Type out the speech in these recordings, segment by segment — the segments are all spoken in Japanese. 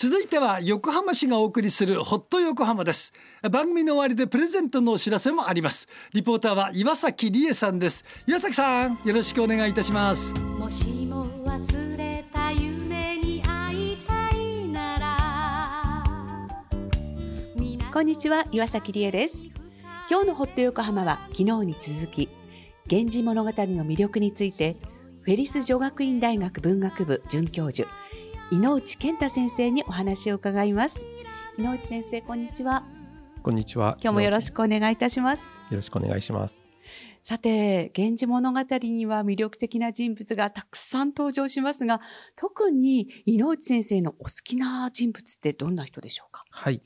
続いては横浜市がお送りするホット横浜です。番組の終わりでプレゼントのお知らせもあります。リポーターは岩崎理恵さんです。岩崎さんよろしくお願いいたします。もしも忘れた夢に会いたいなら。こんにちは岩崎理恵です。今日のホット横浜は昨日に続き源氏物語の魅力についてフェリス女学院大学文学部准教授井内健太先生にお話を伺います。井内先生こんにちは。こんにちは。今日もよろしくお願いいたします。よろしくお願いします。さて源氏物語には魅力的な人物がたくさん登場しますが特に井内先生のお好きな人物ってどんな人でしょうか？はい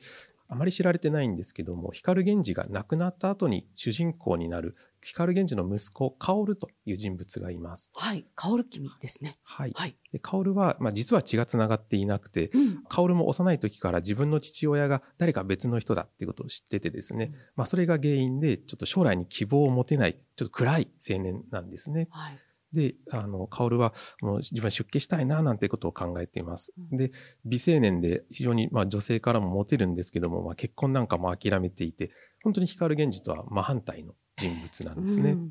あまり知られてないんですけども光源氏が亡くなった後に主人公になる光源氏の息子薫という人物がいます。はい、薫君ですね。はい。はい。で薫は、まあ、実は血がつながっていなくて、うん、薫も幼い時から自分の父親が誰か別の人だっていうことを知っててですね、うんまあ、それが原因でちょっと将来に希望を持てないちょっと暗い青年なんですね。はい。で、あの、薫は、もう自分は出家したいな、なんてことを考えています。うんで、美青年で非常に、まあ女性からもモテるんですけども、まあ結婚なんかも諦めていて、本当に光源氏とは真反対の人物なんですね。うん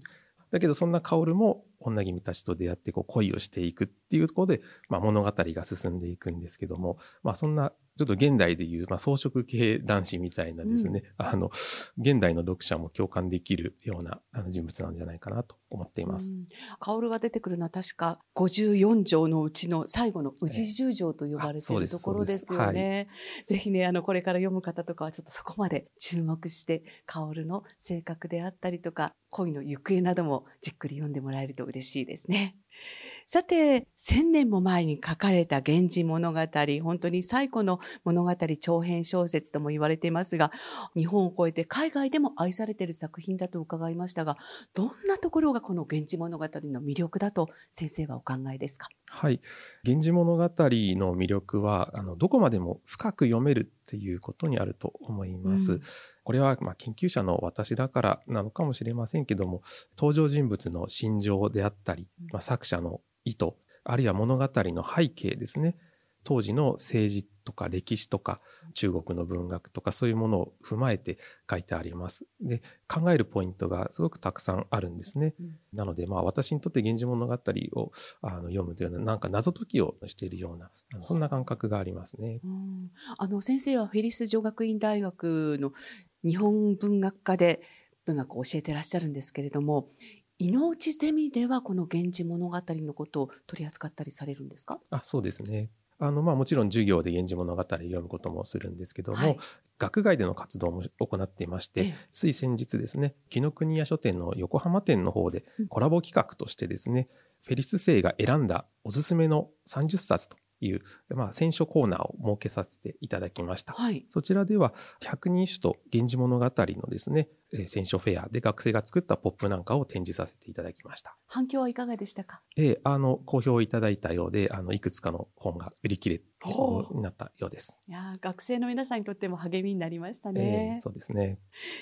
だけどそんな薫も女君たちと出会ってこう恋をしていくっていうところで、まあ、物語が進んでいくんですけども、まあ、そんなちょっと現代でいう、まあ、装飾系男子みたいなですね、あの現代の読者も共感できるようなあの人物なんじゃないかなと思っています。うん薫が出てくるのは確か54条のうちの最後の宇治十条と呼ばれているところですよね。ぜひね、あの、これから読む方とかはちょっとそこまで注目して、薫の性格であったりとか、恋の行方などもじっくり読んでもらえると嬉しいですね。さて、千年も前に書かれた源氏物語、本当に最古の物語長編小説とも言われていますが、日本を超えて海外でも愛されている作品だと伺いましたが、どんなところがこの源氏物語の魅力だと先生はお考えですか？はい。源氏物語の魅力は、あの、どこまでも深く読めるっていうことにあると思います。うんこれは、まあ、研究者の私だからなのかもしれませんけども、登場人物の心情であったりうん、まあ、作者の意図、あるいは物語の背景ですね。当時の政治とか歴史とか中国の文学とかそういうものを踏まえて書いてあります。で、考えるポイントがすごくたくさんあるんですね。うんなので、まあ私にとって源氏物語をあの読むというのはなんか謎解きをしているような、そんな感覚がありますね。うんあの先生はフェリス女学院大学の日本文学科で文学を教えてらっしゃるんですけれども、井内ゼミではこの源氏物語のことを取り扱ったりされるんですか？あ、そうですね。あの、まあもちろん授業で源氏物語を読むこともするんですけども、はい。学外での活動も行っていまして、ええ。つい先日ですね、紀ノ国屋書店の横浜店の方でうん。コラボ企画としてですね、フェリス生が選んだおすすめの30冊という、まあ選書コーナーを設けさせていただきました。はい。そちらでは百人種と源氏物語のですね、えー選書フェアで学生が作ったポップなんかを展示させていただきました。反響はいかがでしたか？えーあの、好評いただいたようで、あの、いくつかの本が売り切れになったようです。いやー学生の皆さんにとっても励みになりましたえねー。そうですね。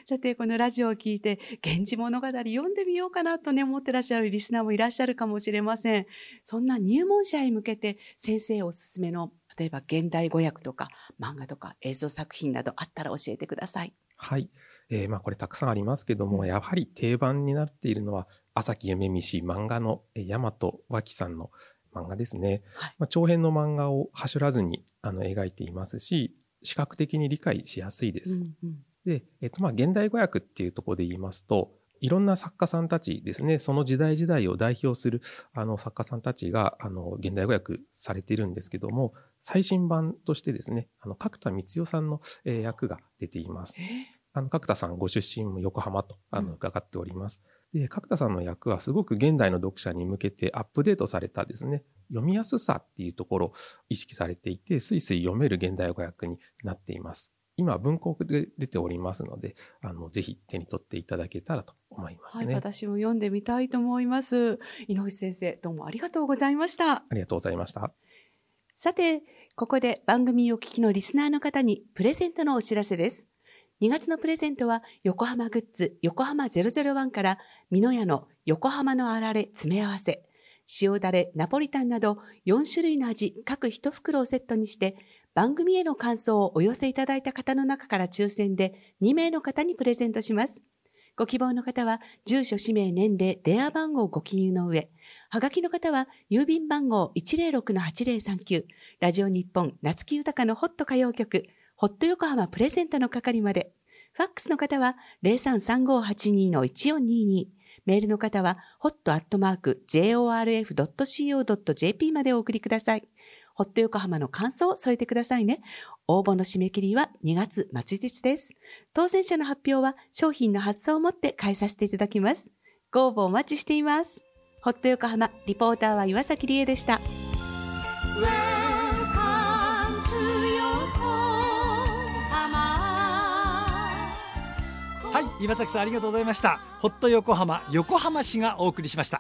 さて、このラジオを聞いて、源氏物語読んでみようかなとね、思ってらっしゃるリスナーもいらっしゃるかもしれません。そんな入門者へ向けて、先生おすすめの、例えば現代語訳とか、漫画とか映像作品などあったら教えてください。はい。えーまあこれたくさんありますけども、うんやはり定番になっているのは、朝木夢見氏漫画のえー大和脇さんの漫画ですね。はいまあ、長編の漫画をはしょらずにあの描いていますし、視覚的に理解しやすいです。うんうんで、えっと、まあ、現代語訳っていうところで言いますと、いろんな作家さんたちですね、その時代時代を代表するあの作家さんたちが、あの、現代語訳されているんですけども、最新版としてですね、あの、角田光代さんの、えー役が出ています。えあの、角田さんご出身も横浜と、あうんの、伺っております。で、角田さんの役はすごく現代の読者に向けてアップデートされたですね、読みやすさっていうところを意識されていて、スイスイ読める現代語訳になっています。今、文庫で出ておりますので、あの、ぜひ手に取っていただけたらと思いますはい、ね。私も読んでみたいと思います。井上先生、どうもありがとうございました。ありがとうございました。さて、ここで番組をお聞きのリスナーの方にプレゼントのお知らせです。2月のプレゼントは横浜グッズ横浜001から美濃屋の横浜のあられ詰め合わせ、塩だれ、ナポリタンなど4種類の味各1袋をセットにして番組への感想をお寄せいただいた方の中から抽選で2名の方にプレゼントします。ご希望の方は、住所、氏名、年齢、電話番号をご記入の上、はがきの方は、郵便番号106-8039、ラジオ日本、夏木豊のホット歌謡曲、ホット横浜プレゼントの係まで、ファックスの方は033582-1422。メールの方は hot.jorf.co.jp までお送りください。ホット横浜の感想を添えてくださいね。応募の締め切りは2月末日です。当選者の発表は商品の発送をもって返させていただきます。ご応募お待ちしています。ホット横浜、リポーターは岩崎理恵でした。岩崎さんありがとうございました。ホット横浜横浜市がお送りしました。